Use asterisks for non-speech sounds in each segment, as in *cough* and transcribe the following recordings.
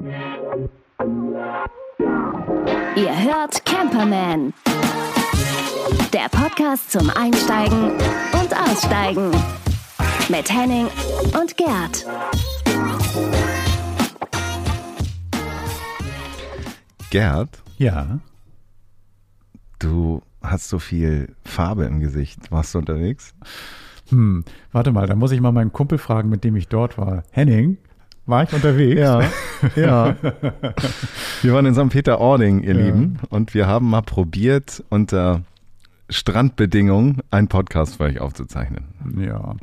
Ihr hört Camperman. Der Podcast zum Einsteigen und Aussteigen. Mit Henning und Gerd. Gerd, Ja. du hast so viel Farbe im Gesicht. Warst du unterwegs? Hm, warte mal, da muss ich mal meinen Kumpel fragen, mit dem ich dort war. Henning, war ich unterwegs? ja. *laughs* Wir waren in St. Peter-Ording, ihr Ja. Lieben, und wir haben mal probiert, unter Strandbedingungen einen Podcast für euch aufzuzeichnen. Ja.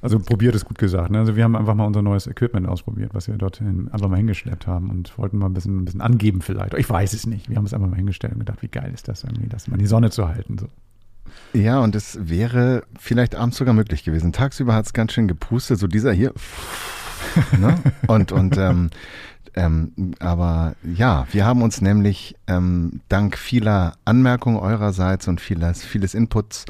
Also probiert ist gut gesagt. Ne? Also wir haben einfach mal unser neues Equipment ausprobiert, was wir dorthin einfach mal hingeschleppt haben und wollten mal ein bisschen, ein bisschen angeben vielleicht. Ich weiß es nicht. Wir haben es einfach mal hingestellt und gedacht, wie geil ist das irgendwie, das mal in die Sonne zu halten. So. Ja, und es wäre vielleicht abends sogar möglich gewesen. Tagsüber hat es ganz schön gepustet, so dieser hier. Ne? Und, und ähm, ähm, aber ja, wir haben uns nämlich ähm, dank vieler Anmerkungen eurerseits und vieles, vieles Inputs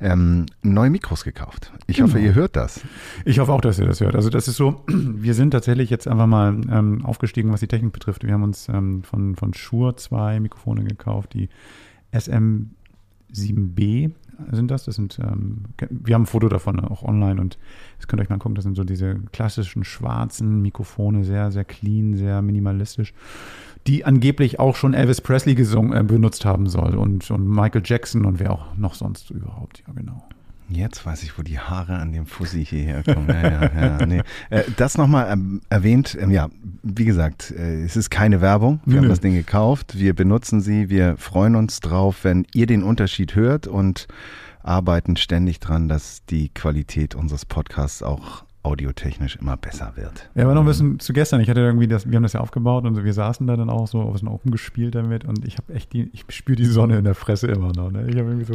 ähm, neue Mikros gekauft. Ich hoffe, Genau. ihr hört das. Ich hoffe auch, dass ihr das hört. Also das ist so, *clears throat* wir sind tatsächlich jetzt einfach mal ähm, aufgestiegen, was die Technik betrifft. Wir haben uns ähm, von, von Shure zwei Mikrofone gekauft, die SM7B sind das. Das sind, ähm, wir haben ein Foto davon auch online und das könnt ihr euch mal gucken. Das sind so diese klassischen schwarzen Mikrofone, sehr, sehr clean, sehr minimalistisch, die angeblich auch schon Elvis Presley gesungen, äh, benutzt haben soll und, und Michael Jackson und wer auch noch sonst überhaupt. Ja, genau. Jetzt weiß ich, wo die Haare an dem Fussi hierher kommen. Ja, ja, ja, nee. äh, das nochmal ähm, erwähnt. Ähm, ja, wie gesagt, äh, es ist keine Werbung. Wir Nö, haben das Ding gekauft. Wir benutzen sie. Wir freuen uns drauf, wenn ihr den Unterschied hört und arbeiten ständig dran, dass die Qualität unseres Podcasts auch audiotechnisch immer besser wird. Ja, aber noch ein bisschen zu gestern. Ich hatte irgendwie das, wir haben das ja aufgebaut und wir saßen da dann auch so auf so Open gespielt damit und ich habe echt die, ich spüre die Sonne in der Fresse immer noch. Ne? Ich habe irgendwie so,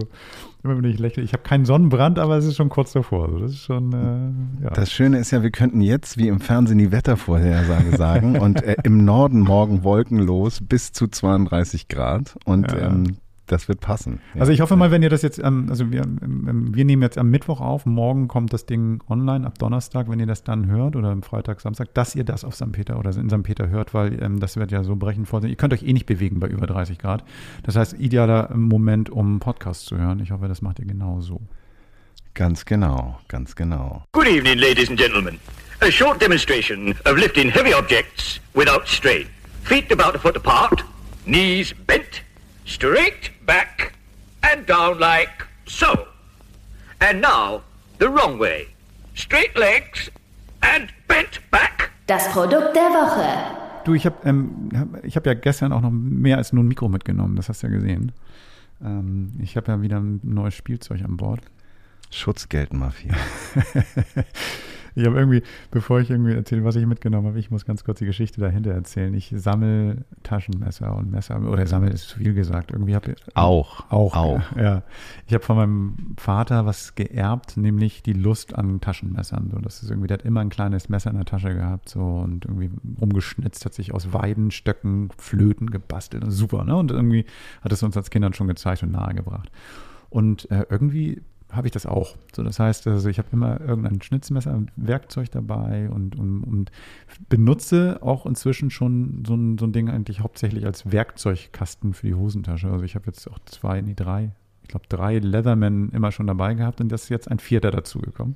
immer wenn ich lächle, ich habe keinen Sonnenbrand, aber es ist schon kurz davor. So, das ist schon, äh, ja. Das Schöne ist ja, wir könnten jetzt wie im Fernsehen die Wettervorhersage sagen und äh, im Norden morgen wolkenlos bis zu 32 Grad und Ja. ähm, das wird passen. Ja. Also ich hoffe mal, wenn ihr das jetzt, ähm, also wir, ähm, wir nehmen jetzt am Mittwoch auf, morgen kommt das Ding online ab Donnerstag, wenn ihr das dann hört oder am Freitag, Samstag, dass ihr das auf St. Peter oder in St. Peter hört, weil ähm, das wird ja so brechend voll sein. Ihr könnt euch eh nicht bewegen bei über 30 Grad. Das heißt, idealer Moment, um einen Podcast zu hören. Ich hoffe, das macht ihr genauso. Ganz genau, ganz genau. Good evening, ladies and gentlemen. A short demonstration of lifting heavy objects without strain. Feet about a foot apart, knees bent, straight back, and down like so. And now, the wrong way. Straight legs and bent back. Das Produkt der Woche. Du, ich habe ähm, hab- ich hab ja gestern auch noch mehr als nur ein Mikro mitgenommen, das hast du ja gesehen. Ähm, ich habe ja wieder ein neues Spielzeug an Bord. Schutzgeldmafia. *laughs* *laughs* Ich habe irgendwie, bevor ich irgendwie erzähle, was ich mitgenommen habe, ich muss ganz kurz die Geschichte dahinter erzählen. Ich sammle Taschenmesser und Messer, oder sammel ist zu viel gesagt. Irgendwie habe Auch. auch, Auch. ja. Ich habe von meinem Vater was geerbt, nämlich die Lust an Taschenmessern. So, das ist irgendwie, der hat immer ein kleines Messer in der Tasche gehabt, so und irgendwie rumgeschnitzt, hat sich aus Weidenstöcken Flöten gebastelt. Super, ne? Und irgendwie hat es uns als Kindern schon gezeigt und nahegebracht. Und äh, irgendwie habe ich das auch. So, das heißt, also ich habe immer irgendein Schnitzmesser, Werkzeug dabei und, und, und benutze auch inzwischen schon so ein, so ein Ding eigentlich hauptsächlich als Werkzeugkasten für die Hosentasche. Also ich habe jetzt auch zwei, nee, drei, ich glaube drei Leatherman immer schon dabei gehabt und das ist jetzt ein vierter dazugekommen.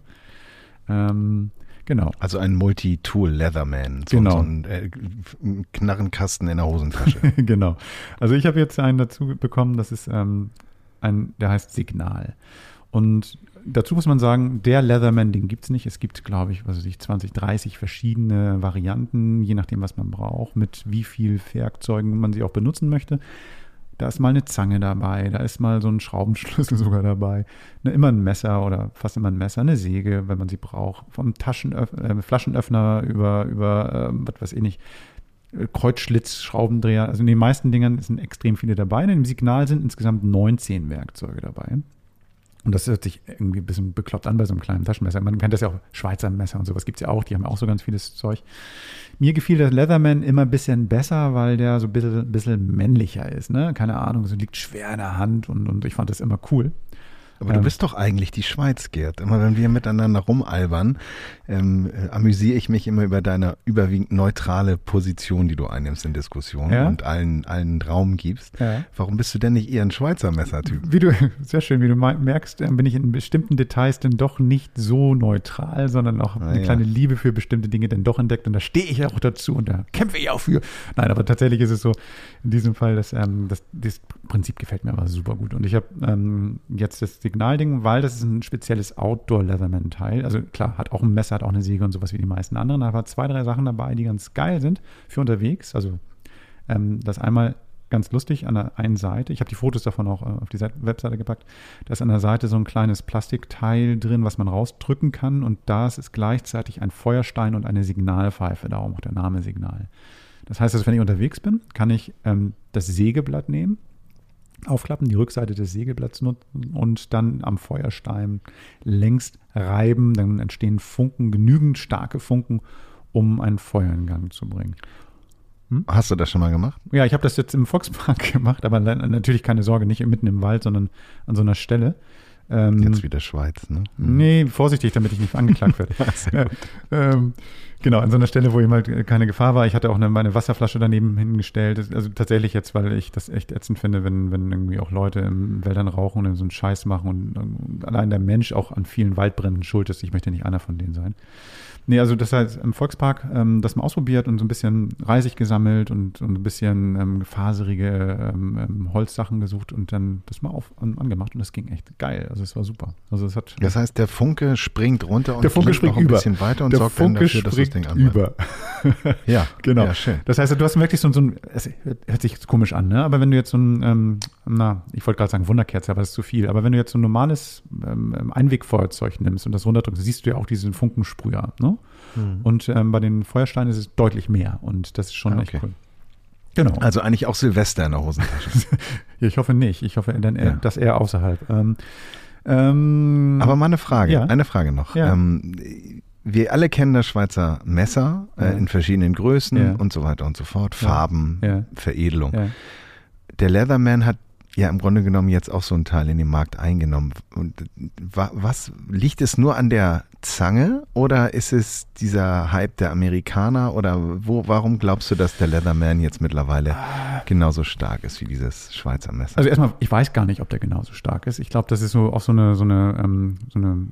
Ähm, genau. Also ein Multi-Tool Leatherman. So, Genau. so ein äh, Knarrenkasten in der Hosentasche. *laughs* genau. Also ich habe jetzt einen dazu bekommen, das ist ähm, ein, der heißt Signal. Und dazu muss man sagen, der Leatherman, den gibt es nicht. Es gibt, glaube ich, was weiß ich, 20, 30 verschiedene Varianten, je nachdem, was man braucht, mit wie viel Werkzeugen man sie auch benutzen möchte. Da ist mal eine Zange dabei, da ist mal so ein Schraubenschlüssel *laughs* sogar dabei, ne, immer ein Messer oder fast immer ein Messer, eine Säge, wenn man sie braucht, vom Taschenöff äh, Flaschenöffner über, über ähm, was weiß ich nicht, äh, Kreuzschlitz, Schraubendreher. Also in den meisten Dingern sind extrem viele dabei. In dem Signal sind insgesamt 19 Werkzeuge dabei. Und das hört sich irgendwie ein bisschen bekloppt an bei so einem kleinen Taschenmesser. Man kennt das ja auch, Schweizer Messer und sowas gibt es ja auch. Die haben auch so ganz vieles Zeug. Mir gefiel der Leatherman immer ein bisschen besser, weil der so ein bisschen, bisschen männlicher ist. Ne? Keine Ahnung, so liegt schwer in der Hand und, und ich fand das immer cool. Aber du Ähm, bist doch eigentlich die Schweiz, Gerd. Immer wenn wir miteinander rumalbern, ähm, äh, amüsiere ich mich immer über deine überwiegend neutrale Position, die du einnimmst in Diskussionen Ja? und allen, allen Raum gibst. Ja. Warum bist du denn nicht eher ein Schweizer Messertyp? Wie du, *laughs* sehr schön, wie du me- merkst, äh, bin ich in bestimmten Details dann doch nicht so neutral, sondern auch Ah, eine ja. kleine Liebe für bestimmte Dinge dann doch entdeckt und da stehe ich auch dazu und da kämpfe ich auch für. Nein, aber tatsächlich ist es so, in diesem Fall, dass, ähm, das, das Prinzip gefällt mir aber super gut. Und ich habe ähm, jetzt das Signalding, weil das ist ein spezielles Outdoor-Leatherman-Teil. Also klar, hat auch ein Messer, hat auch eine Säge und sowas wie die meisten anderen, aber zwei, drei Sachen dabei, die ganz geil sind für unterwegs. Also ähm, das einmal ganz lustig an der einen Seite. Ich habe die Fotos davon auch äh, auf die Seite, Webseite gepackt. Da ist an der Seite so ein kleines Plastikteil drin, was man rausdrücken kann. Und da ist gleichzeitig ein Feuerstein und eine Signalpfeife. Darum auch der Name Signal. Das heißt, also, wenn ich unterwegs bin, kann ich ähm, das Sägeblatt nehmen, aufklappen, die Rückseite des Sägeblatts nutzen und dann am Feuerstein längst reiben. Dann entstehen Funken, genügend starke Funken, um einen Feuer in Gang zu bringen. Hast du das schon mal gemacht? Ja, ich habe das jetzt im Volkspark *laughs* gemacht, aber natürlich keine Sorge, nicht mitten im Wald, sondern an so einer Stelle. Ähm, Jetzt wieder Schweiz, ne? Nee, vorsichtig, damit ich nicht angeklagt werde. *laughs* Ja, ähm, genau, an so einer Stelle, wo eben halt keine Gefahr war. Ich hatte auch eine, meine Wasserflasche daneben hingestellt. Also tatsächlich jetzt, weil ich das echt ätzend finde, wenn, wenn irgendwie auch Leute in Wäldern rauchen und so einen Scheiß machen und, und allein der Mensch auch an vielen Waldbränden schuld ist. Ich möchte nicht einer von denen sein. Nee, also das heißt im Volkspark ähm, das mal ausprobiert und so ein bisschen Reisig gesammelt und, und ein bisschen ähm, faserige ähm, ähm, Holzsachen gesucht und dann das mal auf, an, angemacht und das ging echt geil. Also es war super. Also es hat Das heißt, der Funke springt runter und der Funke springt noch ein über. bisschen weiter und der sorgt dann Funke dafür, dass das Ding anbleibt. über. *laughs* Ja, genau. Ja, schön. Das heißt, du hast wirklich so, so ein, es hört sich komisch an, ne? aber wenn du jetzt so ein, ähm, na, ich wollte gerade sagen Wunderkerze, aber das ist zu viel, aber wenn du jetzt so ein normales ähm, Einwegfeuerzeug nimmst und das runterdrückst, siehst du ja auch diesen Funkensprüher. Ne? Und ähm, bei den Feuersteinen ist es deutlich mehr und das ist schon Ah, echt okay. cool. Genau. Also eigentlich auch Silvester in der Hosentasche. *laughs* Ja, ich hoffe nicht. Ich hoffe, dann eher, Ja. das eher außerhalb. Ähm, ähm, Aber mal eine Frage, Ja. eine Frage noch. Ja. Ähm, wir alle kennen das Schweizer Messer äh, Ja. in verschiedenen Größen Ja. und so weiter und so fort. Farben, Ja. Veredelung. Der Leatherman hat ja im Grunde genommen jetzt auch so einen Teil in den Markt eingenommen. Und wa- was liegt es nur an der Zange oder ist es dieser Hype der Amerikaner oder wo, warum glaubst du, dass der Leatherman jetzt mittlerweile genauso stark ist wie dieses Schweizer Messer? Also erstmal, ich weiß gar nicht, ob der genauso stark ist. Ich glaube, das ist so auch so eine, so eine, ähm, so eine,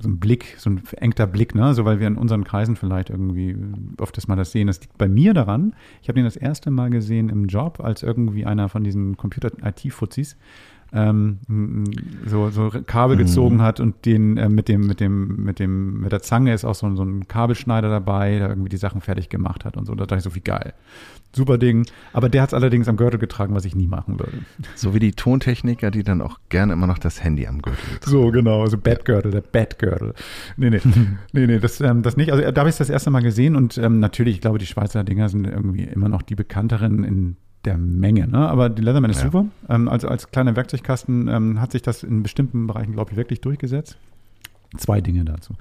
so ein Blick, so ein verengter Blick, ne? So weil wir in unseren Kreisen vielleicht irgendwie öfters mal das sehen. Das liegt bei mir daran. Ich habe den das erste Mal gesehen im Job, als irgendwie einer von diesen Computer-IT-Fuzis ähm, so, so Kabel gezogen hat und den äh, mit dem, mit dem, mit dem, mit der Zange ist auch so, so ein Kabelschneider dabei, der irgendwie die Sachen fertig gemacht hat und so. Da dachte ich so, wie geil. Super Ding. Aber der hat es allerdings am Gürtel getragen, was ich nie machen würde. So wie die Tontechniker, die dann auch gerne immer noch das Handy am Gürtel tragen. So, genau, also Batgürtel, der Batgürtel. Nee, nee, *laughs* nee, nee, das, ähm, das nicht. Also da habe ich das erste Mal gesehen und ähm, natürlich, ich glaube, die Schweizer Dinger sind irgendwie immer noch die bekannteren in der Menge, ne? Aber die Leatherman ist Ja. super. Ähm, also als kleiner Werkzeugkasten ähm, hat sich das in bestimmten Bereichen, glaube ich, wirklich durchgesetzt. Zwei Dinge dazu.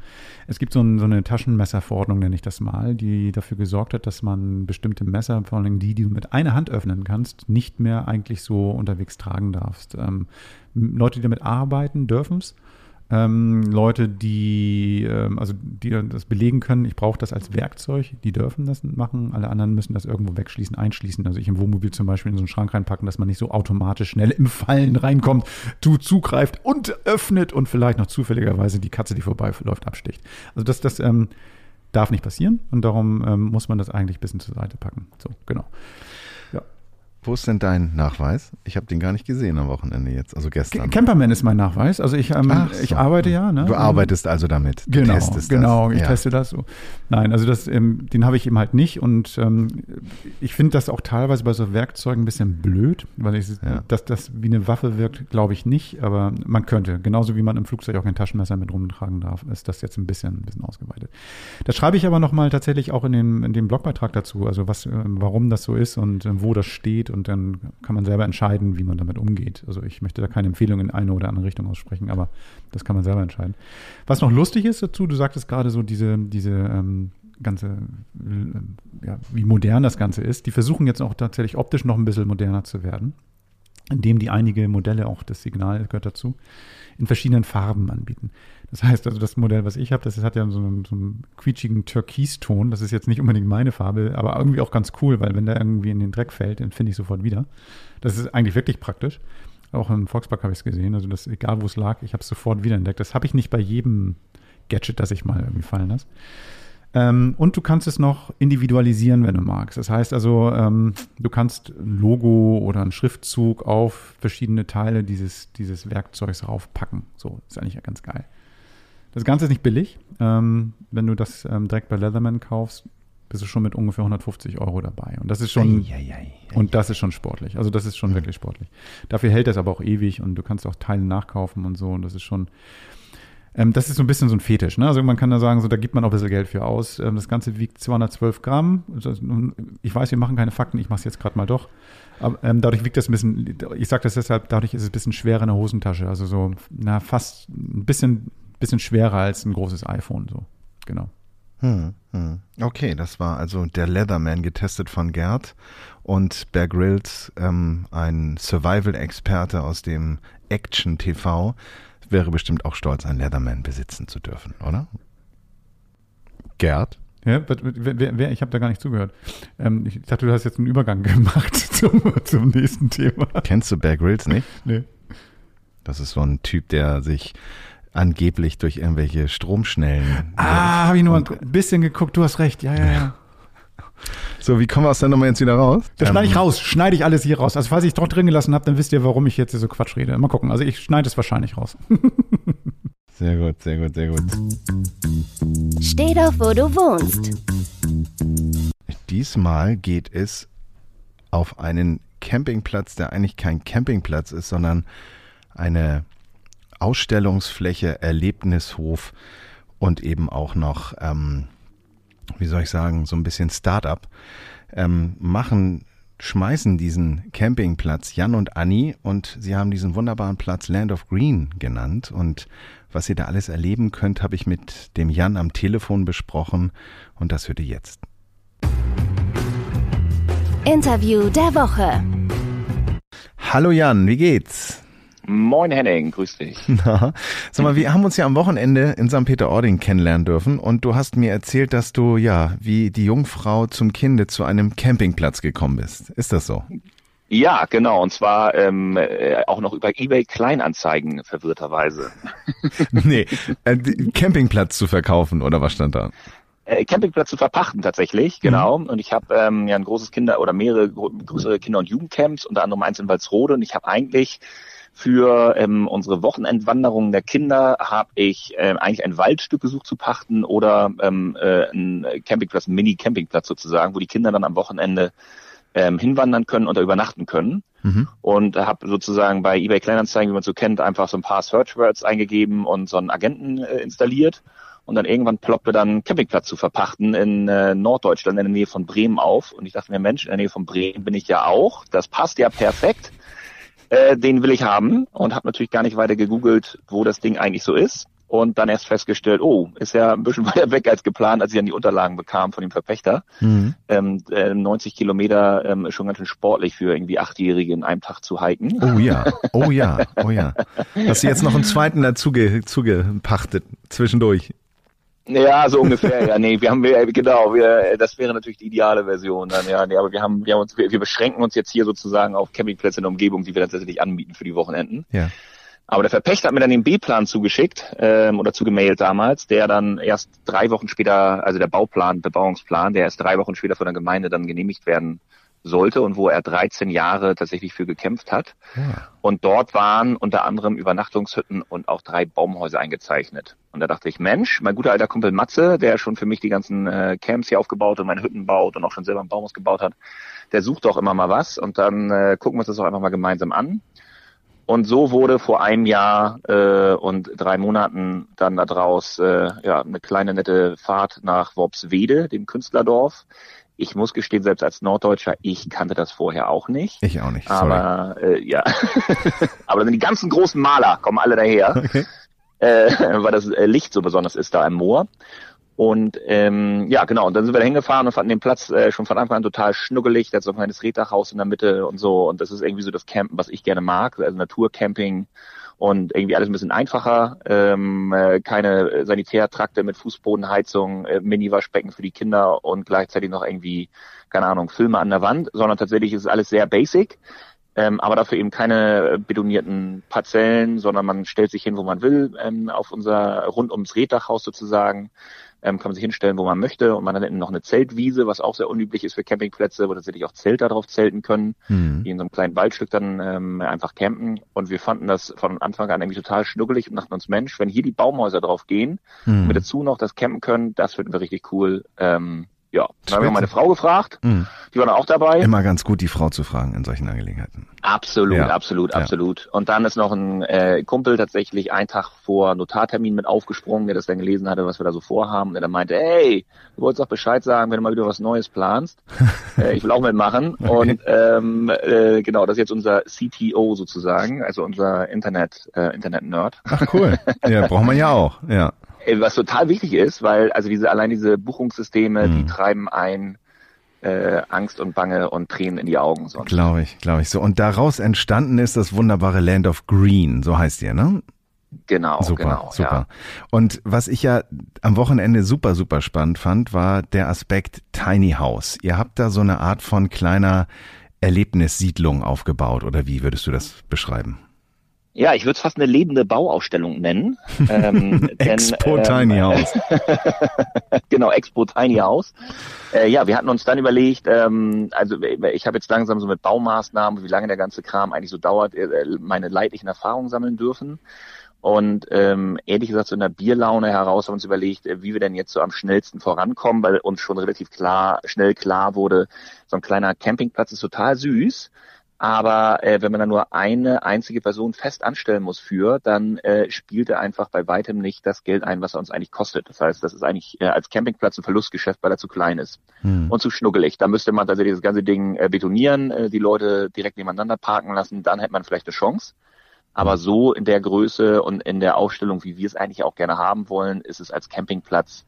Es gibt so, ein, so eine Taschenmesserverordnung, nenne ich das mal, die dafür gesorgt hat, dass man bestimmte Messer, vor allem die, die du mit einer Hand öffnen kannst, nicht mehr eigentlich so unterwegs tragen darfst. Ähm, Leute, die damit arbeiten, dürfen es. Ähm, Leute, die ähm, also die das belegen können, ich brauche das als Werkzeug, die dürfen das machen. Alle anderen müssen das irgendwo wegschließen, einschließen. Also ich im Wohnmobil zum Beispiel in so einen Schrank reinpacken, dass man nicht so automatisch schnell im Fallen reinkommt, du zugreift und öffnet und vielleicht noch zufälligerweise die Katze, die vorbeiläuft, absticht. Also das, das ähm, darf nicht passieren und darum ähm, muss man das eigentlich ein bisschen zur Seite packen. So, genau. Wo ist denn dein Nachweis? Ich habe den gar nicht gesehen am Wochenende jetzt, also gestern. Camperman ist mein Nachweis. Also ich, ähm, so. ich arbeite ja. Ne? Du arbeitest also damit. Du Genau, genau, das. ich ja. teste das so. Nein, also das, ähm, den habe ich eben halt nicht und ähm, ich finde das auch teilweise bei so Werkzeugen ein bisschen blöd, weil ich, Ja. dass das wie eine Waffe wirkt, glaube ich nicht, aber man könnte, genauso wie man im Flugzeug auch kein Taschenmesser mit rumtragen darf, ist das jetzt ein bisschen, ein bisschen ausgeweitet. Das schreibe ich aber nochmal tatsächlich auch in dem, in dem Blogbeitrag dazu, also was, ähm, warum das so ist und ähm, wo das steht und dann kann man selber entscheiden, wie man damit umgeht. Also ich möchte da keine Empfehlung in eine oder andere Richtung aussprechen, aber das kann man selber entscheiden. Was noch lustig ist dazu, du sagtest gerade so diese, diese ähm, ganze, äh, ja, wie modern das Ganze ist. Die versuchen jetzt auch tatsächlich optisch noch ein bisschen moderner zu werden. in dem die einige Modelle, auch das Signal gehört dazu, in verschiedenen Farben anbieten. Das heißt also, das Modell, was ich habe, das hat ja so einen, so einen quietschigen Türkiston. Das ist jetzt nicht unbedingt meine Farbe, aber irgendwie auch ganz cool, weil wenn der irgendwie in den Dreck fällt, den finde ich sofort wieder. Das ist eigentlich wirklich praktisch. Auch im Volkspark habe ich es gesehen. Also das, egal wo es lag, ich habe es sofort wieder entdeckt. Das habe ich nicht bei jedem Gadget, das ich mal irgendwie fallen lasse. Ähm, und du kannst es noch individualisieren, wenn du magst. Das heißt also, ähm, du kannst ein Logo oder einen Schriftzug auf verschiedene Teile dieses, dieses Werkzeugs raufpacken. So, ist eigentlich ja ganz geil. Das Ganze ist nicht billig. Ähm, wenn du das ähm, direkt bei Leatherman kaufst, bist du schon mit ungefähr 150 Euro dabei. Und das ist schon, Ei, ei, ei, und das ist schon sportlich. Also das ist schon wirklich sportlich. Dafür hält das aber auch ewig und du kannst auch Teile nachkaufen und so. Und das ist schon, ähm, das ist so ein bisschen so ein Fetisch. Ne? Also man kann da sagen, so da gibt man auch ein bisschen Geld für aus. Ähm, das Ganze wiegt 212 Gramm. Ich weiß, wir machen keine Fakten, ich mache es jetzt gerade mal doch. Aber, ähm, dadurch wiegt das ein bisschen, ich sage das deshalb, dadurch ist es ein bisschen schwerer in der Hosentasche. Also so, na, fast ein bisschen, bisschen schwerer als ein großes iPhone. So, genau. Hm, hm. Okay, das war also der Leatherman getestet von Gerd und Bear Grylls, ähm, ein Survival-Experte aus dem Action TV, wäre bestimmt auch stolz, einen Leatherman besitzen zu dürfen, oder? Gerd? Ja, wer, wer, wer, ich habe da gar nicht zugehört. Ähm, ich dachte, du hast jetzt einen Übergang *laughs* gemacht zum, zum nächsten Thema. Kennst du Bear Grylls nicht? Nee. Das ist so ein Typ, der sich angeblich durch irgendwelche Stromschnellen. Ah, habe ich nur ein bisschen geguckt. Du hast recht. Ja, ja, ja. *laughs* So, wie kommen wir aus der Nummer jetzt wieder raus? Das schneide ich Ähm, raus. Schneide ich alles hier raus. Also falls ich dort drin gelassen habe, dann wisst ihr, warum ich jetzt hier so Quatsch rede. Mal gucken. Also ich schneide es wahrscheinlich raus. *laughs* Sehr gut, sehr gut, sehr gut. Steh doch, wo du wohnst. Diesmal geht es auf einen Campingplatz, der eigentlich kein Campingplatz ist, sondern eine Ausstellungsfläche, Erlebnishof und eben auch noch, ähm, wie soll ich sagen, so ein bisschen Start-up, ähm, machen, schmeißen diesen Campingplatz Jan und Anni und sie haben diesen wunderbaren Platz Land of Green genannt und was ihr da alles erleben könnt, habe ich mit dem Jan am Telefon besprochen und das hört ihr jetzt. Interview der Woche. Hallo Jan, wie geht's? Moin Henning, grüß dich. *laughs* Na, sag mal, wir haben uns ja am Wochenende in St. Peter-Ording kennenlernen dürfen und du hast mir erzählt, dass du ja wie die Jungfrau zum Kinde zu einem Campingplatz gekommen bist. Ist das so? Ja, genau, und zwar ähm, äh, auch noch über eBay Kleinanzeigen verwirrterweise. *laughs* nee, äh, Campingplatz zu verkaufen oder was stand da? Äh, Campingplatz zu verpachten tatsächlich, genau. Und ich habe ähm, ja ein großes Kinder- oder mehrere größere Kinder- und Jugendcamps, unter anderem eins in Walsrode. Und ich habe eigentlich für ähm, unsere Wochenendwanderungen der Kinder habe ich ähm, eigentlich ein Waldstück gesucht zu pachten oder ähm, äh, ein Campingplatz, ein Mini-Campingplatz sozusagen, wo die Kinder dann am Wochenende ähm, hinwandern können und da übernachten können. Mhm. und habe sozusagen bei eBay Kleinanzeigen, wie man so kennt, einfach so ein paar Searchwords eingegeben und so einen Agenten äh, installiert und dann irgendwann ploppte dann Campingplatz zu verpachten in äh, Norddeutschland in der Nähe von Bremen auf und ich dachte mir, Mensch, in der Nähe von Bremen bin ich ja auch, das passt ja perfekt, äh, den will ich haben und habe natürlich gar nicht weiter gegoogelt, wo das Ding eigentlich so ist und dann erst festgestellt, oh, ist ja ein bisschen *laughs* weiter weg als geplant, als ich dann die Unterlagen bekam von dem Verpächter Mhm. ähm, äh, 90 Kilometer ähm, ist schon ganz schön sportlich für irgendwie Achtjährige in einem Tag zu hiken. Oh ja, oh ja, oh ja. *laughs* Hast du jetzt noch einen zweiten dazu ge zugepachtet zwischendurch? Ja, so ungefähr. ja, nee, wir haben wir genau, wir das wäre natürlich die ideale Version dann. Ja, nee, aber wir haben wir haben uns wir, wir beschränken uns jetzt hier sozusagen auf Campingplätze in der Umgebung, die wir tatsächlich anbieten für die Wochenenden. Ja. Aber der Verpächter hat mir dann den B-Plan zugeschickt ähm, oder zugemailt damals, der dann erst drei Wochen später, also der Bauplan, Bebauungsplan, der erst drei Wochen später von der Gemeinde dann genehmigt werden sollte und wo er 13 Jahre tatsächlich für gekämpft hat. ja. Und dort waren unter anderem Übernachtungshütten und auch drei Baumhäuser eingezeichnet. Und da dachte ich, Mensch, mein guter alter Kumpel Matze, der schon für mich die ganzen äh, Camps hier aufgebaut und meine Hütten baut und auch schon selber ein Baumhaus gebaut hat, der sucht doch immer mal was. Und dann äh, gucken wir uns das auch einfach mal gemeinsam an. Und so wurde vor einem Jahr äh, und drei Monaten dann daraus äh, ja, eine kleine nette Fahrt nach Worpswede, dem Künstlerdorf. Ich muss gestehen, selbst als Norddeutscher, ich kannte das vorher auch nicht. Ich auch nicht. Sorry. Aber äh, ja, *laughs* aber da sind die ganzen großen Maler, kommen alle daher, Okay. äh, weil das äh, Licht so besonders ist da im Moor. Und ähm, ja, genau, und dann sind wir da hingefahren und fanden den Platz äh, schon von Anfang an total schnuggelig. Da ist so ein kleines Reddachhaus in der Mitte und so. Und das ist irgendwie so das Campen, was ich gerne mag, also Naturcamping und irgendwie alles ein bisschen einfacher. Ähm, äh, keine Sanitärtrakte mit Fußbodenheizung, äh, Mini-Waschbecken für die Kinder und gleichzeitig noch irgendwie, keine Ahnung, Filme an der Wand, sondern tatsächlich ist alles sehr basic. Ähm, aber dafür eben keine betonierten Parzellen, sondern man stellt sich hin, wo man will, ähm, auf unser rund ums Reddachhaus sozusagen ähm, kann man sich hinstellen, wo man möchte. Und man hat noch eine Zeltwiese, was auch sehr unüblich ist für Campingplätze, wo tatsächlich auch Zelte darauf zelten können, mhm. die in so einem kleinen Waldstück dann ähm, einfach campen. Und wir fanden das von Anfang an irgendwie total schnuggelig und dachten uns, Mensch, wenn hier die Baumhäuser drauf gehen, mhm. mit dazu noch das campen können, das finden wir richtig cool. Ähm, ja, dann haben wir meine Frau gefragt, mhm. die war dann auch dabei. Immer ganz gut, die Frau zu fragen in solchen Angelegenheiten. Absolut, ja. absolut, absolut. Ja. Und dann ist noch ein äh, Kumpel tatsächlich einen Tag vor Notartermin mit aufgesprungen, der das dann gelesen hatte, was wir da so vorhaben. Der dann meinte, hey, du wolltest doch Bescheid sagen, wenn du mal wieder was Neues planst. *laughs* äh, ich will auch mitmachen. Okay. Und ähm, äh, genau, das ist jetzt unser CTO sozusagen, also unser Internet, äh, Internet-Nerd. Ach cool. *laughs* Ja, braucht man ja auch, ja. Äh, was total wichtig ist, weil also diese allein diese Buchungssysteme, mhm. die treiben ein äh, Angst und Bange und Tränen in die Augen. Glaube ich, glaube ich. So und daraus entstanden ist das wunderbare Land of Green, so heißt ihr, ne? Genau, super, genau, super. Ja. Und was ich ja am Wochenende super, super spannend fand, war der Aspekt Tiny House. Ihr habt da so eine Art von kleiner Erlebnissiedlung aufgebaut, oder wie würdest du das beschreiben? Ja, ich würde es fast eine lebende Bauausstellung nennen. *laughs* Ähm, Expo denn, Tiny ähm, *laughs* House. genau, Expo Tiny House. Äh, ja, wir hatten uns dann überlegt, ähm, also ich habe jetzt langsam so mit Baumaßnahmen, wie lange der ganze Kram eigentlich so dauert, äh, meine leidlichen Erfahrungen sammeln dürfen. Und ähm, ehrlich gesagt, so in der Bierlaune heraus haben wir uns überlegt, äh, wie wir denn jetzt so am schnellsten vorankommen, weil uns schon relativ klar, schnell klar wurde, so ein kleiner Campingplatz ist total süß. Aber äh, wenn man dann nur eine einzige Person fest anstellen muss für, dann äh, spielt er einfach bei weitem nicht das Geld ein, was er uns eigentlich kostet. Das heißt, das ist eigentlich äh, als Campingplatz ein Verlustgeschäft, weil er zu klein ist hm. und zu schnuggelig. Da müsste man tatsächlich das ganze Ding äh, betonieren, äh, die Leute direkt nebeneinander parken lassen, dann hätte man vielleicht eine Chance. Aber hm. so in der Größe und in der Aufstellung, wie wir es eigentlich auch gerne haben wollen, ist es als Campingplatz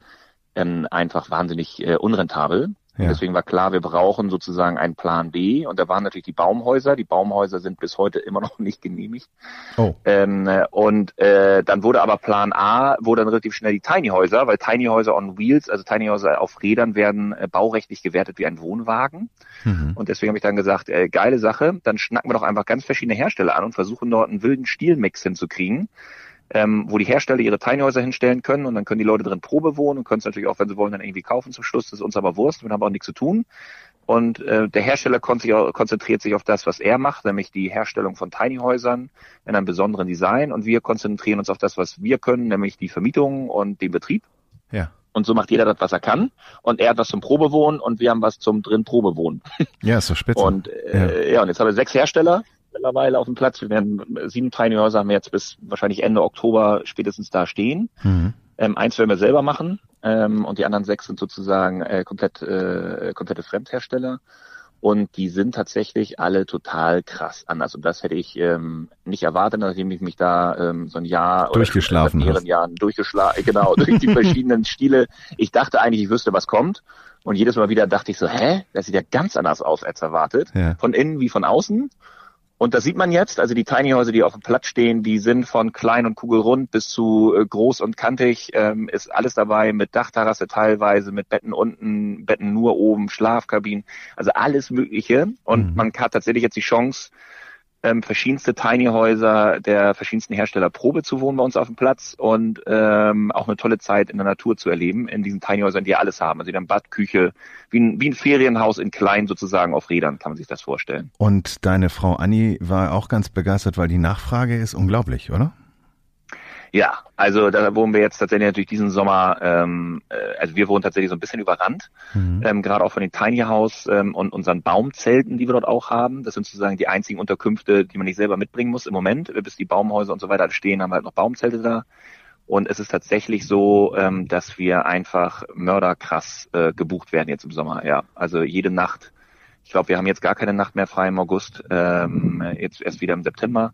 ähm, einfach wahnsinnig äh, unrentabel. Ja. Deswegen war klar, wir brauchen sozusagen einen Plan B. Und da waren natürlich die Baumhäuser. Die Baumhäuser sind bis heute immer noch nicht genehmigt. Oh. Ähm, und äh, dann wurde aber Plan A, wurde dann relativ schnell die Tiny Häuser, weil Tiny Häuser on Wheels, also Tiny Häuser auf Rädern, werden äh, baurechtlich gewertet wie ein Wohnwagen. Mhm. Und deswegen habe ich dann gesagt, äh, geile Sache, dann schnacken wir doch einfach ganz verschiedene Hersteller an und versuchen dort einen wilden Stilmix hinzukriegen ähm, wo die Hersteller ihre Tinehäuser hinstellen können und dann können die Leute drin Probe wohnen und können es natürlich auch, wenn sie wollen, dann irgendwie kaufen zum Schluss. Das ist uns aber Wurst, wir haben auch nichts zu tun. Und äh, der Hersteller konzentriert sich auf das, was er macht, nämlich die Herstellung von Tiny-Häusern in einem besonderen Design. Und wir konzentrieren uns auf das, was wir können, nämlich die Vermietung und den Betrieb. Ja. Und so macht jeder das, was er kann. Und er hat was zum Probewohnen und wir haben was zum drin Probewohnen. Ja, ist so spitze. Und äh, ja. ja, und jetzt haben wir sechs Hersteller mittlerweile auf dem Platz. Wir werden sieben Tiny Häuser haben wir jetzt bis wahrscheinlich Ende Oktober spätestens da stehen. Mhm. Ähm, eins werden wir selber machen ähm, und die anderen sechs sind sozusagen äh, komplett äh, komplette Fremdhersteller. Und die sind tatsächlich alle total krass anders. Und das hätte ich ähm, nicht erwartet, nachdem ich mich da ähm, so ein Jahr durchgeschlafen oder mehreren Jahren durchgeschlafen, *laughs* genau, durch die verschiedenen Stile. Ich dachte eigentlich, ich wüsste, was kommt. Und jedes Mal wieder dachte ich so, hä? Das sieht ja ganz anders aus als erwartet. Ja. Von innen wie von außen. Und das sieht man jetzt, also die Tiny Häuser, die auf dem Platz stehen, die sind von klein und kugelrund bis zu äh, groß und kantig, ähm, ist alles dabei mit Dachterrasse teilweise, mit Betten unten, Betten nur oben, Schlafkabinen, also alles Mögliche. Und mhm. man hat tatsächlich jetzt die Chance, ähm, verschiedenste Tiny Häuser der verschiedensten Hersteller Probe zu wohnen bei uns auf dem Platz und ähm, auch eine tolle Zeit in der Natur zu erleben in diesen Tiny Häusern, die alles haben. Also die haben Bad, Küche, wie ein, wie ein Ferienhaus in klein sozusagen auf Rädern, kann man sich das vorstellen. Und deine Frau Anni war auch ganz begeistert, weil die Nachfrage ist unglaublich, oder? Ja, also da wohnen wir jetzt tatsächlich natürlich diesen Sommer, ähm, äh, also wir wohnen tatsächlich so ein bisschen überrannt, mhm. ähm, gerade auch von den Tiny House ähm, und unseren Baumzelten, die wir dort auch haben. Das sind sozusagen die einzigen Unterkünfte, die man nicht selber mitbringen muss im Moment. Bis die Baumhäuser und so weiter stehen, haben wir halt noch Baumzelte da. Und es ist tatsächlich so, ähm, dass wir einfach mörderkrass äh, gebucht werden jetzt im Sommer. Ja, also jede Nacht Ich glaube, wir haben jetzt gar keine Nacht mehr frei im August, ähm, jetzt erst wieder im September,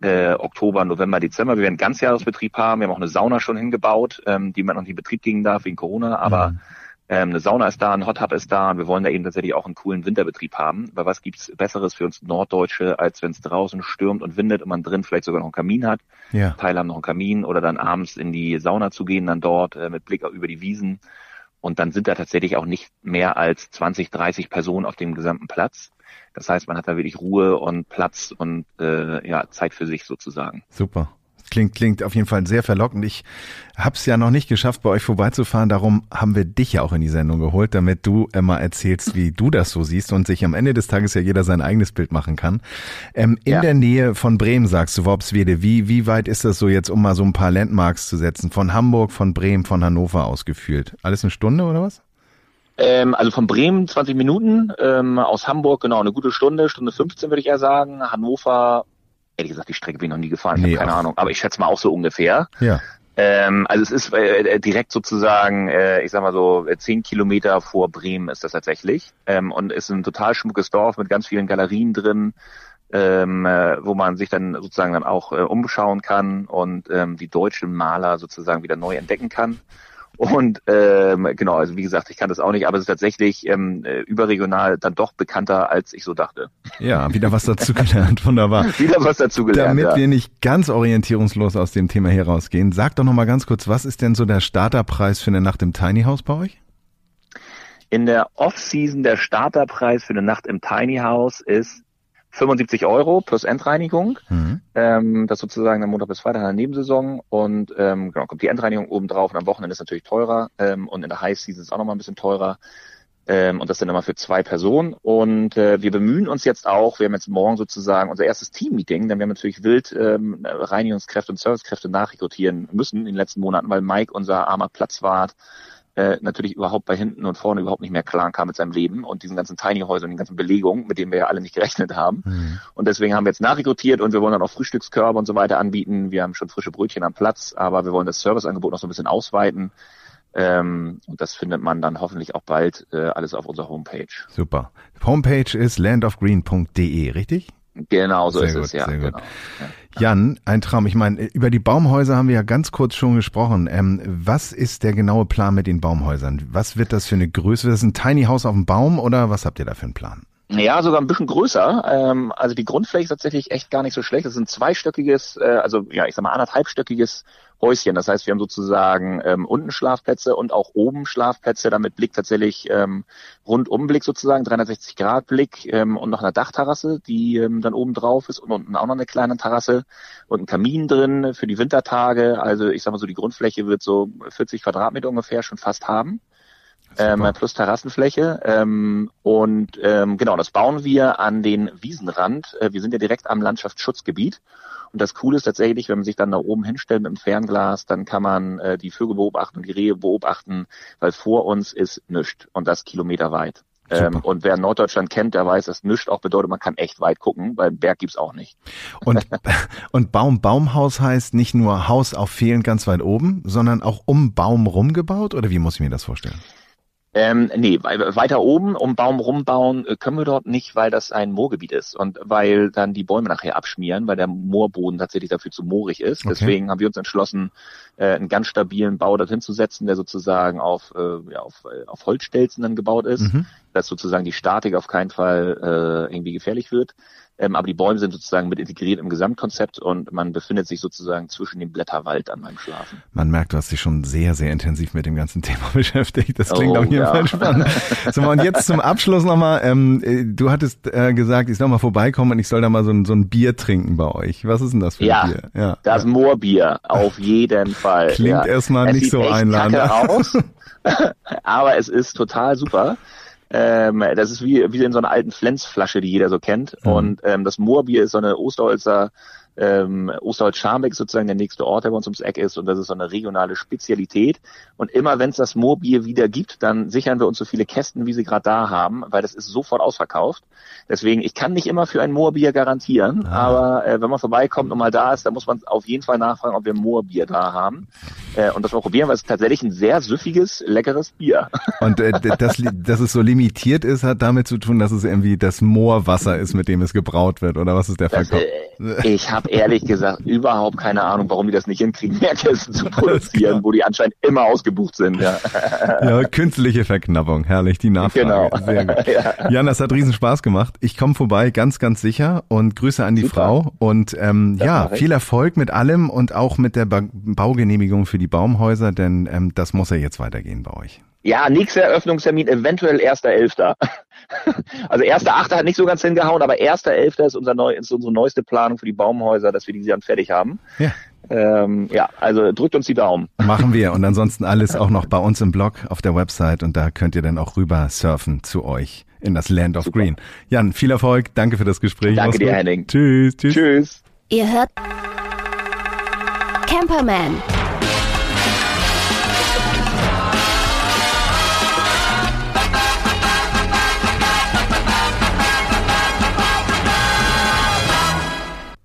äh, Oktober, November, Dezember. Wir werden Ganzjahresbetrieb haben. Wir haben auch eine Sauna schon hingebaut, ähm, die man noch nicht in Betrieb gehen darf wegen Corona, aber mhm. ähm, eine Sauna ist da, ein Hot Hub ist da und wir wollen da eben tatsächlich auch einen coolen Winterbetrieb haben. Weil was gibt's Besseres für uns Norddeutsche, als wenn es draußen stürmt und windet und man drin vielleicht sogar noch einen Kamin hat. Ja. Teile haben noch einen Kamin oder dann abends in die Sauna zu gehen, dann dort äh, mit Blick über die Wiesen und dann sind da tatsächlich auch nicht mehr als 20, 30 Personen auf dem gesamten Platz. Das heißt, man hat da wirklich Ruhe und Platz und äh, ja, Zeit für sich sozusagen. Super. Klingt, klingt auf jeden Fall sehr verlockend. Ich habe es ja noch nicht geschafft, bei euch vorbeizufahren. Darum haben wir dich ja auch in die Sendung geholt, damit du immer erzählst, wie du das so siehst und sich am Ende des Tages ja jeder sein eigenes Bild machen kann. Ähm, in ja. der Nähe von Bremen, sagst du, Worpswede, wie, wie weit ist das so jetzt, um mal so ein paar Landmarks zu setzen? Von Hamburg, von Bremen, von Hannover ausgefühlt? Alles eine Stunde oder was? Ähm, also von Bremen 20 Minuten, ähm, aus Hamburg genau eine gute Stunde, Stunde 15 würde ich eher sagen. Hannover ehrlich gesagt, die Strecke bin ich noch nie gefahren, ich nee, habe keine Ahnung, aber ich schätze mal auch so ungefähr. Ja. Ähm, also es ist äh, direkt sozusagen, äh, ich sag mal so, zehn Kilometer vor Bremen ist das tatsächlich. Ähm, und ist ein total schmuckes Dorf mit ganz vielen Galerien drin, ähm, äh, wo man sich dann sozusagen dann auch äh, umschauen kann und ähm, die deutschen Maler sozusagen wieder neu entdecken kann. Und ähm, genau, also wie gesagt, ich kann das auch nicht, aber es ist tatsächlich ähm, äh, überregional dann doch bekannter, als ich so dachte. Ja, wieder was dazu gelernt, *laughs* wunderbar. *laughs* wieder was dazu gelernt. Damit ja. wir nicht ganz orientierungslos aus dem Thema hier rausgehen, sag doch nochmal ganz kurz, was ist denn so der Starterpreis für eine Nacht im Tiny House bei euch? In der Off-Season der Starterpreis für eine Nacht im Tiny House ist 75 Euro plus Endreinigung. Mhm. Ähm, das sozusagen am Montag bis Freitag in der Nebensaison. Und ähm, genau, kommt die Endreinigung oben drauf und am Wochenende ist natürlich teurer. Ähm, und in der High Season ist auch nochmal ein bisschen teurer. Ähm, und das dann immer für zwei Personen. Und äh, wir bemühen uns jetzt auch, wir haben jetzt morgen sozusagen unser erstes Team-Meeting, denn wir haben natürlich wild ähm, Reinigungskräfte und Servicekräfte nachrekrutieren müssen in den letzten Monaten, weil Mike, unser armer Platzwart, äh, natürlich überhaupt bei hinten und vorne überhaupt nicht mehr klar kam mit seinem Leben und diesen ganzen Tiny Häusern und den ganzen Belegungen, mit denen wir ja alle nicht gerechnet haben. Mhm. Und deswegen haben wir jetzt nachrekrutiert und wir wollen dann auch Frühstückskörbe und so weiter anbieten. Wir haben schon frische Brötchen am Platz, aber wir wollen das Serviceangebot noch so ein bisschen ausweiten. Ähm, und das findet man dann hoffentlich auch bald äh, alles auf unserer Homepage. Super. Homepage ist landofgreen.de, richtig? Genau, so sehr ist gut, es, ja. Sehr gut. Genau. Ja. Jan, ein Traum. Ich meine, über die Baumhäuser haben wir ja ganz kurz schon gesprochen. Ähm, was ist der genaue Plan mit den Baumhäusern? Was wird das für eine Größe? Wird das ein Tiny House auf dem Baum oder was habt ihr da für einen Plan? Ja, sogar ein bisschen größer. Ähm, also die Grundfläche ist tatsächlich echt gar nicht so schlecht. Das ist ein zweistöckiges, äh, also ja, ich sag mal anderthalbstöckiges Häuschen. Das heißt, wir haben sozusagen ähm, unten Schlafplätze und auch oben Schlafplätze, damit Blick tatsächlich ähm, Rundumblick sozusagen, 360 Grad Blick ähm, und noch eine Dachterrasse, die ähm, dann oben drauf ist und unten auch noch eine kleine Terrasse und ein Kamin drin für die Wintertage. Also ich sag mal so, die Grundfläche wird so 40 Quadratmeter ungefähr schon fast haben ähm, plus Terrassenfläche. Ähm, und ähm, genau, das bauen wir an den Wiesenrand. Äh, wir sind ja direkt am Landschaftsschutzgebiet. Und das Coole ist tatsächlich, wenn man sich dann da oben hinstellt mit dem Fernglas, dann kann man äh, die Vögel beobachten und die Rehe beobachten, weil vor uns ist nichts und das kilometerweit. Ähm, und wer Norddeutschland kennt, der weiß, dass nichts auch bedeutet, man kann echt weit gucken, weil Berg gibt's auch nicht. Und, *laughs* und Baum, Baumhaus heißt nicht nur Haus auf Fehlen ganz weit oben, sondern auch um Baum rumgebaut? Oder wie muss ich mir das vorstellen? Ähm, nee, weiter oben um Baum rumbauen äh, können wir dort nicht, weil das ein Moorgebiet ist und weil dann die Bäume nachher abschmieren, weil der Moorboden tatsächlich dafür zu moorig ist. Okay. Deswegen haben wir uns entschlossen, äh, einen ganz stabilen Bau dorthin zu setzen, der sozusagen auf, äh, ja, auf, äh, auf Holzstelzen dann gebaut ist, mhm. dass sozusagen die Statik auf keinen Fall äh, irgendwie gefährlich wird. Ähm, aber die Bäume sind sozusagen mit integriert im Gesamtkonzept und man befindet sich sozusagen zwischen dem Blätterwald an meinem Schlafen. Man merkt, du hast dich schon sehr, sehr intensiv mit dem ganzen Thema *laughs* beschäftigt. Das klingt oh, auf jeden ja. Fall spannend. so, und jetzt zum Abschluss nochmal, ähm, äh, du hattest äh, gesagt, ich soll mal vorbeikommen und ich soll da mal so ein, so ein Bier trinken bei euch. Was ist denn das für ja, ein Bier? Ja, das. Moorbier, auf jeden Fall. Klingt ja. erstmal es nicht so einladend. *laughs* aus, *laughs* aber es ist total super. Ähm, das ist wie, wie in so einer alten Flensflasche, die jeder so kennt. Mhm. Und ähm, das Moorbier ist so eine Osterholzer Ähm, Osterholz-Scharmbeck sozusagen der nächste Ort, der bei uns ums Eck ist und das ist so eine regionale Spezialität. Und immer wenn es das Moorbier wieder gibt, dann sichern wir uns so viele Kästen, wie sie gerade da haben, weil das ist sofort ausverkauft. Deswegen, ich kann nicht immer für ein Moorbier garantieren, ah. aber äh, wenn man vorbeikommt und mal da ist, dann muss man auf jeden Fall nachfragen, ob wir Moorbier da haben. Äh, und das mal probieren, weil es ist tatsächlich ein sehr süffiges, leckeres Bier. *laughs* Und äh, das, dass es so limitiert ist, hat damit zu tun, dass es irgendwie das Moorwasser ist, mit dem es gebraut wird, oder was ist der Verkauf? Das, äh, ich habe ehrlich gesagt überhaupt keine Ahnung, warum die das nicht hinkriegen, mehr Kästen zu produzieren, wo die anscheinend immer ausgebucht sind. Ja, *laughs* ja künstliche Verknappung, herrlich, die Nachfrage. Genau. Sehr gut. *laughs* Ja. Jan, das hat riesen Spaß gemacht. Ich komme vorbei, ganz, ganz sicher und Grüße an die Super. Frau und ähm, ja, viel Erfolg mit allem und auch mit der ba Baugenehmigung für die Baumhäuser, denn ähm, das muss ja jetzt weitergehen bei euch. Ja, nächster Eröffnungstermin eventuell 1.11. *laughs* Also 1.8. hat nicht so ganz hingehauen, aber 1.11. ist, unser neu, ist unsere neueste Planung für die Baumhäuser, dass wir die dann fertig haben. Ja. Ähm, ja, also drückt uns die Daumen. *laughs* Machen wir und ansonsten alles auch noch bei uns im Blog auf der Website und da könnt ihr dann auch rüber surfen zu euch in das Land of Super. Green. Jan, viel Erfolg, danke für das Gespräch. Danke dir, Henning. Tschüss, tschüss. Tschüss. Ihr hört Camperman.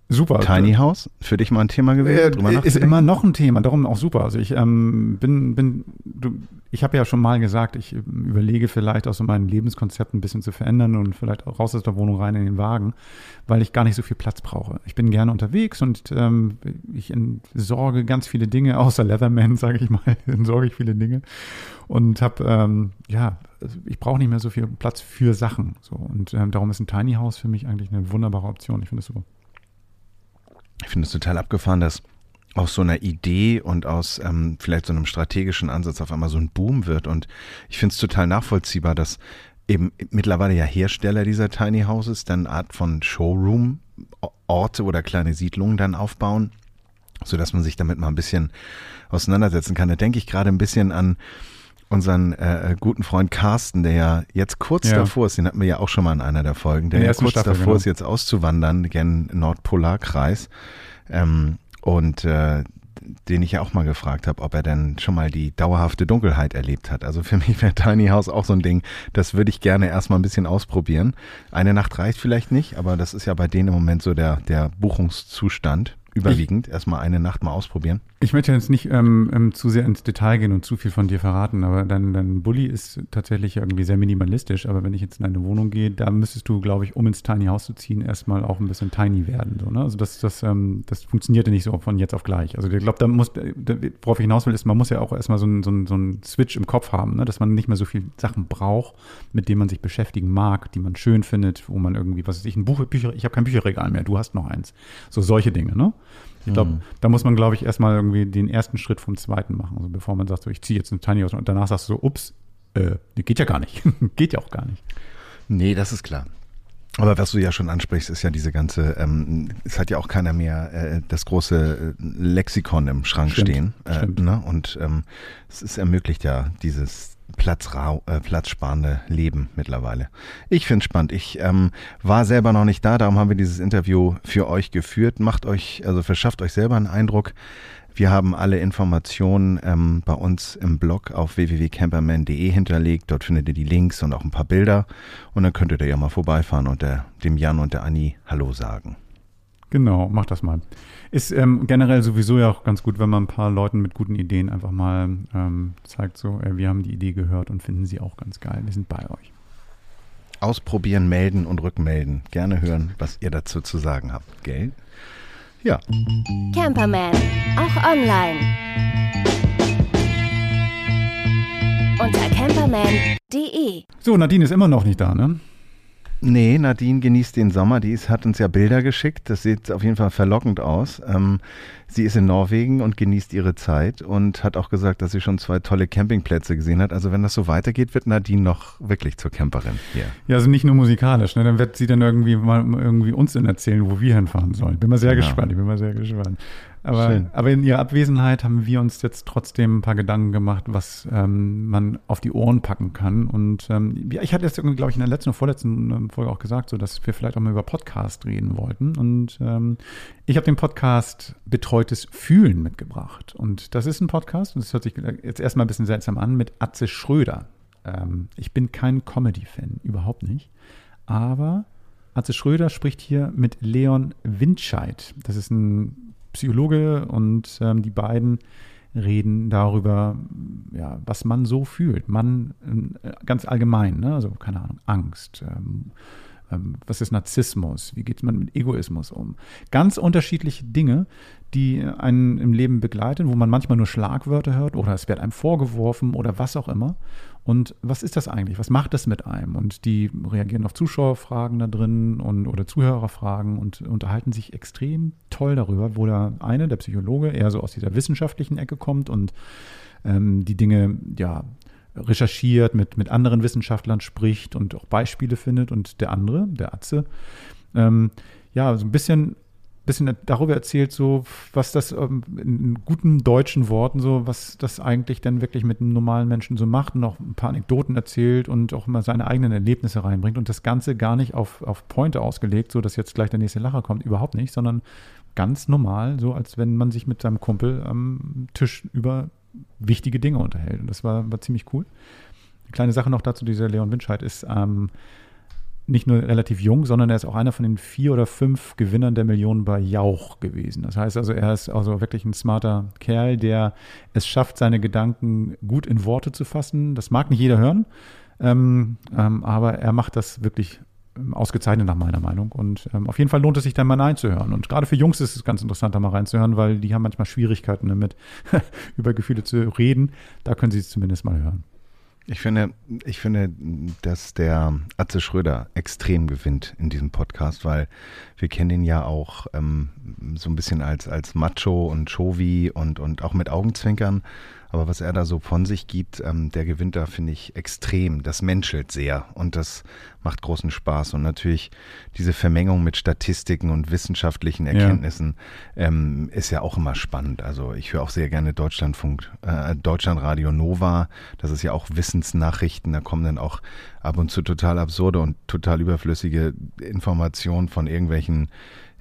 Super. Tiny House, für dich mal ein Thema gewesen? Äh, ist immer noch ein Thema, darum auch super. Also ich ähm, bin, bin du, ich habe ja schon mal gesagt, ich überlege vielleicht auch so mein Lebenskonzept ein bisschen zu verändern und vielleicht auch raus aus der Wohnung rein in den Wagen, weil ich gar nicht so viel Platz brauche. Ich bin gerne unterwegs und ähm, ich entsorge ganz viele Dinge, *laughs* außer Leatherman, sage ich mal, *laughs* entsorge ich viele Dinge und habe, ähm, ja, ich brauche nicht mehr so viel Platz für Sachen. So. Und ähm, darum ist ein Tiny House für mich eigentlich eine wunderbare Option. Ich finde es super. Ich finde es total abgefahren, dass aus so einer Idee und aus ähm, vielleicht so einem strategischen Ansatz auf einmal so ein Boom wird. Und ich finde es total nachvollziehbar, dass eben mittlerweile ja Hersteller dieser Tiny Houses dann Art von Showroom Orte oder kleine Siedlungen dann aufbauen, so dass man sich damit mal ein bisschen auseinandersetzen kann. Da denke ich gerade ein bisschen an unseren äh, guten Freund Carsten, der ja jetzt kurz ja. davor ist, den hatten wir ja auch schon mal in einer der Folgen, der ja kurz Staffel, davor genau. ist, jetzt auszuwandern, gen Nordpolarkreis. Ähm, und äh, den ich ja auch mal gefragt habe, ob er denn schon mal die dauerhafte Dunkelheit erlebt hat. Also für *laughs* mich wäre Tiny House auch so ein Ding, das würde ich gerne erstmal ein bisschen ausprobieren. Eine Nacht reicht vielleicht nicht, aber das ist ja bei denen im Moment so der, der Buchungszustand überwiegend. Ich, Erstmal eine Nacht mal ausprobieren. Ich möchte jetzt nicht ähm, ähm, zu sehr ins Detail gehen und zu viel von dir verraten, aber dein, dein Bulli ist tatsächlich irgendwie sehr minimalistisch. Aber wenn ich jetzt in eine Wohnung gehe, da müsstest du, glaube ich, um ins Tiny House zu ziehen, erstmal auch ein bisschen tiny werden. So, ne? Also das, das, ähm, das funktioniert ja nicht so von jetzt auf gleich. Also ich glaube, da muss, worauf ich hinaus will, ist, man muss ja auch erstmal so einen so so ein Switch im Kopf haben, ne? dass man nicht mehr so viele Sachen braucht, mit denen man sich beschäftigen mag, die man schön findet, wo man irgendwie, was weiß ich, ein Buch, Bücher, ich habe kein Bücherregal mehr, du hast noch eins. So solche Dinge, ne? Ich glaube, mhm. da muss man, glaube ich, erstmal irgendwie den ersten Schritt vom zweiten machen. Also bevor man sagt, so, ich ziehe jetzt ein Tiny aus und danach sagst du so, ups, äh, geht ja gar nicht. *laughs* geht ja auch gar nicht. Nee, das ist klar. Aber was du ja schon ansprichst, ist ja diese ganze, ähm, es hat ja auch keiner mehr äh, das große äh, Lexikon im Schrank stimmt, stehen. Äh, stimmt. Ne? Und ähm, es ist ermöglicht ja dieses Platzrau, äh, platzsparende Leben mittlerweile. Ich finde es spannend. Ich ähm, war selber noch nicht da, darum haben wir dieses Interview für euch geführt. Macht euch, also verschafft euch selber einen Eindruck. Wir haben alle Informationen ähm, bei uns im Blog auf www.camperman.de hinterlegt. Dort findet ihr die Links und auch ein paar Bilder. Und dann könntet ihr ja mal vorbeifahren und der, dem Jan und der Anni Hallo sagen. Genau, mach das mal. Ist ähm, generell sowieso ja auch ganz gut, wenn man ein paar Leuten mit guten Ideen einfach mal ähm, zeigt, so, äh, wir haben die Idee gehört und finden sie auch ganz geil. Wir sind bei euch. Ausprobieren, melden und rückmelden. Gerne hören, was ihr dazu zu sagen habt, gell? Ja. Camperman, auch online. Unter camperman.de. So, Nadine ist immer noch nicht da, ne? Nee, Nadine genießt den Sommer. Die ist, hat uns ja Bilder geschickt. Das sieht auf jeden Fall verlockend aus. Ähm, sie ist in Norwegen und genießt ihre Zeit und hat auch gesagt, dass sie schon zwei tolle Campingplätze gesehen hat. Also wenn das so weitergeht, wird Nadine noch wirklich zur Camperin hier. Ja, also nicht nur musikalisch. Ne? Dann wird sie dann irgendwie mal irgendwie uns dann erzählen, wo wir hinfahren sollen. Bin mal sehr genau. gespannt. Ich bin mal sehr gespannt. Aber, Schön. aber in ihrer Abwesenheit haben wir uns jetzt trotzdem ein paar Gedanken gemacht, was ähm, man auf die Ohren packen kann. Und ähm, ich hatte jetzt, glaube ich, in der letzten oder vorletzten ähm, Folge auch gesagt, so, dass wir vielleicht auch mal über Podcast reden wollten. Und ähm, ich habe den Podcast Betreutes Fühlen mitgebracht. Und das ist ein Podcast, und das hört sich jetzt erstmal ein bisschen seltsam an, mit Atze Schröder. Ähm, ich bin kein Comedy-Fan, überhaupt nicht. Aber Atze Schröder spricht hier mit Leon Windscheid. Das ist ein Psychologe und ähm, die beiden reden darüber, ja, was man so fühlt. Man äh, ganz allgemein, ne? also keine Ahnung, Angst. Ähm, was ist Narzissmus? Wie geht man mit Egoismus um? Ganz unterschiedliche Dinge, die einen im Leben begleiten, wo man manchmal nur Schlagwörter hört oder es wird einem vorgeworfen oder was auch immer. Und was ist das eigentlich? Was macht das mit einem? Und die reagieren auf Zuschauerfragen da drin und, oder Zuhörerfragen und unterhalten sich extrem toll darüber, wo der eine, der Psychologe, eher so aus dieser wissenschaftlichen Ecke kommt und ähm, die Dinge ja recherchiert, mit, mit anderen Wissenschaftlern spricht und auch Beispiele findet und der andere, der Atze, ähm, ja, so ein bisschen bisschen darüber erzählt, so was das ähm, in guten deutschen Worten so, was das eigentlich denn wirklich mit einem normalen Menschen so macht und auch ein paar Anekdoten erzählt und auch mal seine eigenen Erlebnisse reinbringt und das Ganze gar nicht auf, auf Pointe ausgelegt, so dass jetzt gleich der nächste Lacher kommt, überhaupt nicht, sondern ganz normal, so als wenn man sich mit seinem Kumpel am Tisch über wichtige Dinge unterhält. Und das war, war ziemlich cool. Eine kleine Sache noch dazu, dieser Leon Winscheid ist ähm, nicht nur relativ jung, sondern er ist auch einer von den vier oder fünf Gewinnern der Millionen bei Jauch gewesen. Das heißt also, er ist also wirklich ein smarter Kerl, der es schafft, seine Gedanken gut in Worte zu fassen. Das mag nicht jeder hören, ähm, ähm, aber er macht das wirklich ausgezeichnet nach meiner Meinung. Und ähm, auf jeden Fall lohnt es sich da mal reinzuhören. Und gerade für Jungs ist es ganz interessant, da mal reinzuhören, weil die haben manchmal Schwierigkeiten damit, *laughs* über Gefühle zu reden. Da können sie es zumindest mal hören. Ich finde, ich finde, dass der Atze Schröder extrem gewinnt in diesem Podcast, weil wir kennen ihn ja auch ähm, so ein bisschen als, als Macho und Chovi und, und auch mit Augenzwinkern. Aber was er da so von sich gibt, ähm, der gewinnt da, finde ich, extrem. Das menschelt sehr und das macht großen Spaß. Und natürlich diese Vermengung mit Statistiken und wissenschaftlichen Erkenntnissen ja. ähm, ist ja auch immer spannend. Also ich höre auch sehr gerne Deutschlandfunk, äh, Deutschlandradio Nova. Das ist ja auch Wissensnachrichten. Da kommen dann auch ab und zu total absurde und total überflüssige Informationen von irgendwelchen,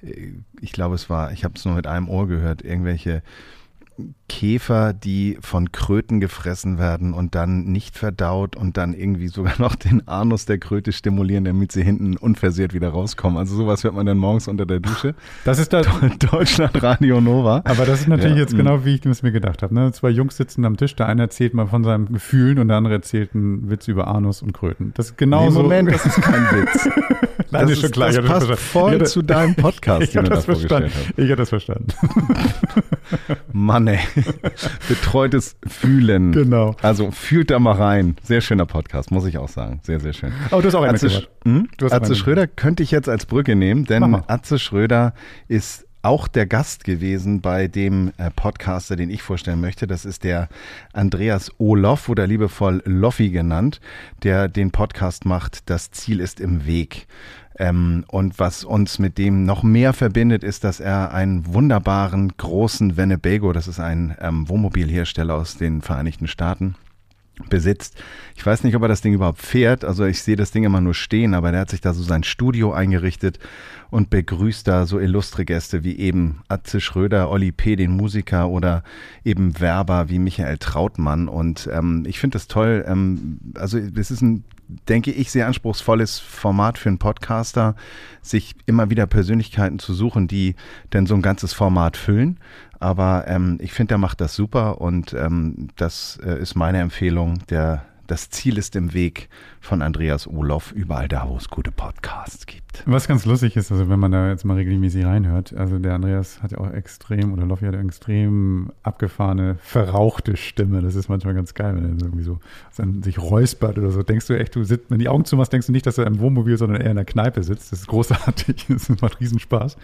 äh, ich glaube es war, ich habe es nur mit einem Ohr gehört, irgendwelche Käfer, die von Kröten gefressen werden und dann nicht verdaut und dann irgendwie sogar *laughs* noch den Anus der Kröte stimulieren, damit sie hinten unversehrt wieder rauskommen. Also sowas hört man dann morgens unter der Dusche. Das ist da Deutschland Radio Nova. Aber das ist natürlich ja. jetzt genau, wie ich es mir gedacht habe. Ne? Zwei Jungs sitzen am Tisch, der eine erzählt mal von seinen Gefühlen und der andere erzählt einen Witz über Anus und Kröten. Das ist genau nee, so. Moment, das ist kein *laughs* Witz. *laughs* Nein, das ist schon klar. Das passt das voll hatte, zu deinem Podcast, *laughs* ich den du da vorgestellt hast. Ich habe das verstanden. *laughs* Mann, ey. Betreutes Fühlen. Genau. Also fühlt da mal rein. Sehr schöner Podcast, muss ich auch sagen. Sehr, sehr schön. Oh, du hast auch einen Atze, hm? du hast Atze Schröder könnte ich jetzt als Brücke nehmen, denn Atze Schröder ist auch der Gast gewesen bei dem äh, Podcaster, den ich vorstellen möchte. Das ist der Andreas Oloff oder liebevoll Loffi genannt, der den Podcast macht. Das Ziel ist im Weg. Ähm, und was uns mit dem noch mehr verbindet, ist, dass er einen wunderbaren großen Winnebago, das ist ein ähm, Wohnmobilhersteller aus den Vereinigten Staaten, besitzt. Ich weiß nicht, ob er das Ding überhaupt fährt. Also ich sehe das Ding immer nur stehen, aber der hat sich da so sein Studio eingerichtet und begrüßt da so illustre Gäste wie eben Atze Schröder, Olli P., den Musiker oder eben Werber wie Michael Trautmann. Und ähm, ich finde das toll. Ähm, also es ist ein denke ich, sehr anspruchsvolles Format für einen Podcaster, sich immer wieder Persönlichkeiten zu suchen, die denn so ein ganzes Format füllen. Aber ähm, ich finde, der macht das super und ähm, das äh, ist meine Empfehlung. Der das Ziel ist im Weg von Andreas Olof, überall da, wo es gute Podcasts gibt. Was ganz lustig ist, also wenn man da jetzt mal regelmäßig reinhört, also der Andreas hat ja auch extrem, oder Loffi hat eine extrem abgefahrene, verrauchte Stimme. Das ist manchmal ganz geil, wenn er irgendwie so sich räuspert oder so. Denkst du echt, du sitzt, wenn die Augen zumachst, denkst du nicht, dass er im Wohnmobil, sondern eher in der Kneipe sitzt. Das ist großartig, *laughs* das macht Riesenspaß.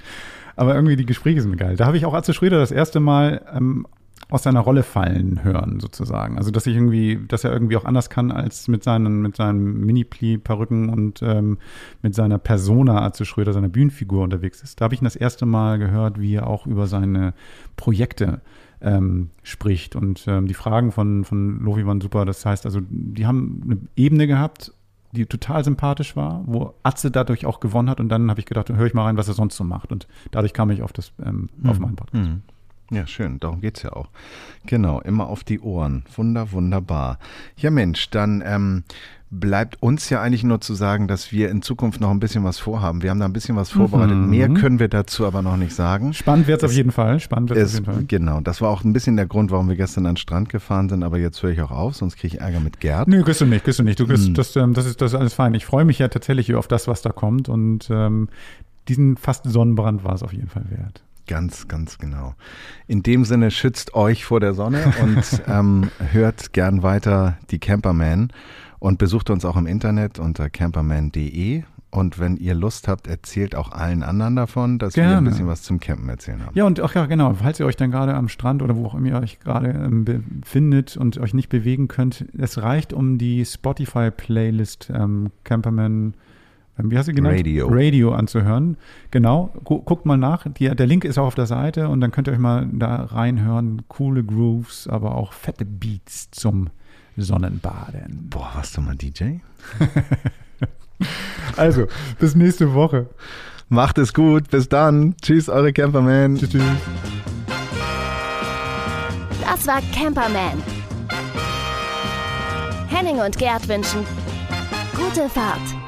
Aber irgendwie die Gespräche sind geil. Da habe ich auch Atze Schröder das erste Mal ähm, aus seiner Rolle fallen hören, sozusagen. Also dass ich irgendwie, dass er irgendwie auch anders kann als mit seinen, mit seinen Mini-Perücken und ähm, mit seiner Persona Atze Schröder, seiner Bühnenfigur unterwegs ist. Da habe ich ihn das erste Mal gehört, wie er auch über seine Projekte ähm, spricht. Und ähm, die Fragen von, von Lofi waren super. Das heißt also, die haben eine Ebene gehabt, die total sympathisch war, wo Atze dadurch auch gewonnen hat. Und dann habe ich gedacht, höre ich mal rein, was er sonst so macht. Und dadurch kam ich auf, das, ähm, hm. auf meinen Podcast. Hm. Ja, schön, darum geht's ja auch. Genau, immer auf die Ohren. Wunder, wunderbar. Ja, Mensch, dann ähm, bleibt uns ja eigentlich nur zu sagen, dass wir in Zukunft noch ein bisschen was vorhaben. Wir haben da ein bisschen was vorbereitet. Mhm. Mehr können wir dazu aber noch nicht sagen. Spannend wird es auf jeden Fall. Spannend wird auf jeden Fall. Genau, das war auch ein bisschen der Grund, warum wir gestern an den Strand gefahren sind. Aber jetzt höre ich auch auf, sonst kriege ich Ärger mit Gerd. Nö, kriegst du nicht, kriegst du nicht. Du kriegst, mhm. das, ähm, das, ist, das ist alles fein. Ich freue mich ja tatsächlich auf das, was da kommt. Und ähm, diesen fast Sonnenbrand war es auf jeden Fall wert. Ganz, ganz genau. In dem Sinne schützt euch vor der Sonne und *laughs* ähm, hört gern weiter die Camperman und besucht uns auch im Internet unter camperman.de. Und wenn ihr Lust habt, erzählt auch allen anderen davon, dass Gerne. wir ein bisschen was zum Campen erzählen haben. Ja, und ach ja, genau. Falls ihr euch dann gerade am Strand oder wo auch immer ihr euch gerade ähm, befindet und euch nicht bewegen könnt, es reicht, um die Spotify-Playlist ähm, Camperman wie hast du genannt? Radio. Radio anzuhören. Genau, guckt mal nach. Die, der Link ist auch auf der Seite und dann könnt ihr euch mal da reinhören. Coole Grooves, aber auch fette Beats zum Sonnenbaden. Boah, warst du mal DJ? *laughs* also, bis nächste Woche. Macht es gut. Bis dann. Tschüss, eure Camperman. Tschüss, tschüss. Das war Camperman. Henning und Gerd wünschen gute Fahrt.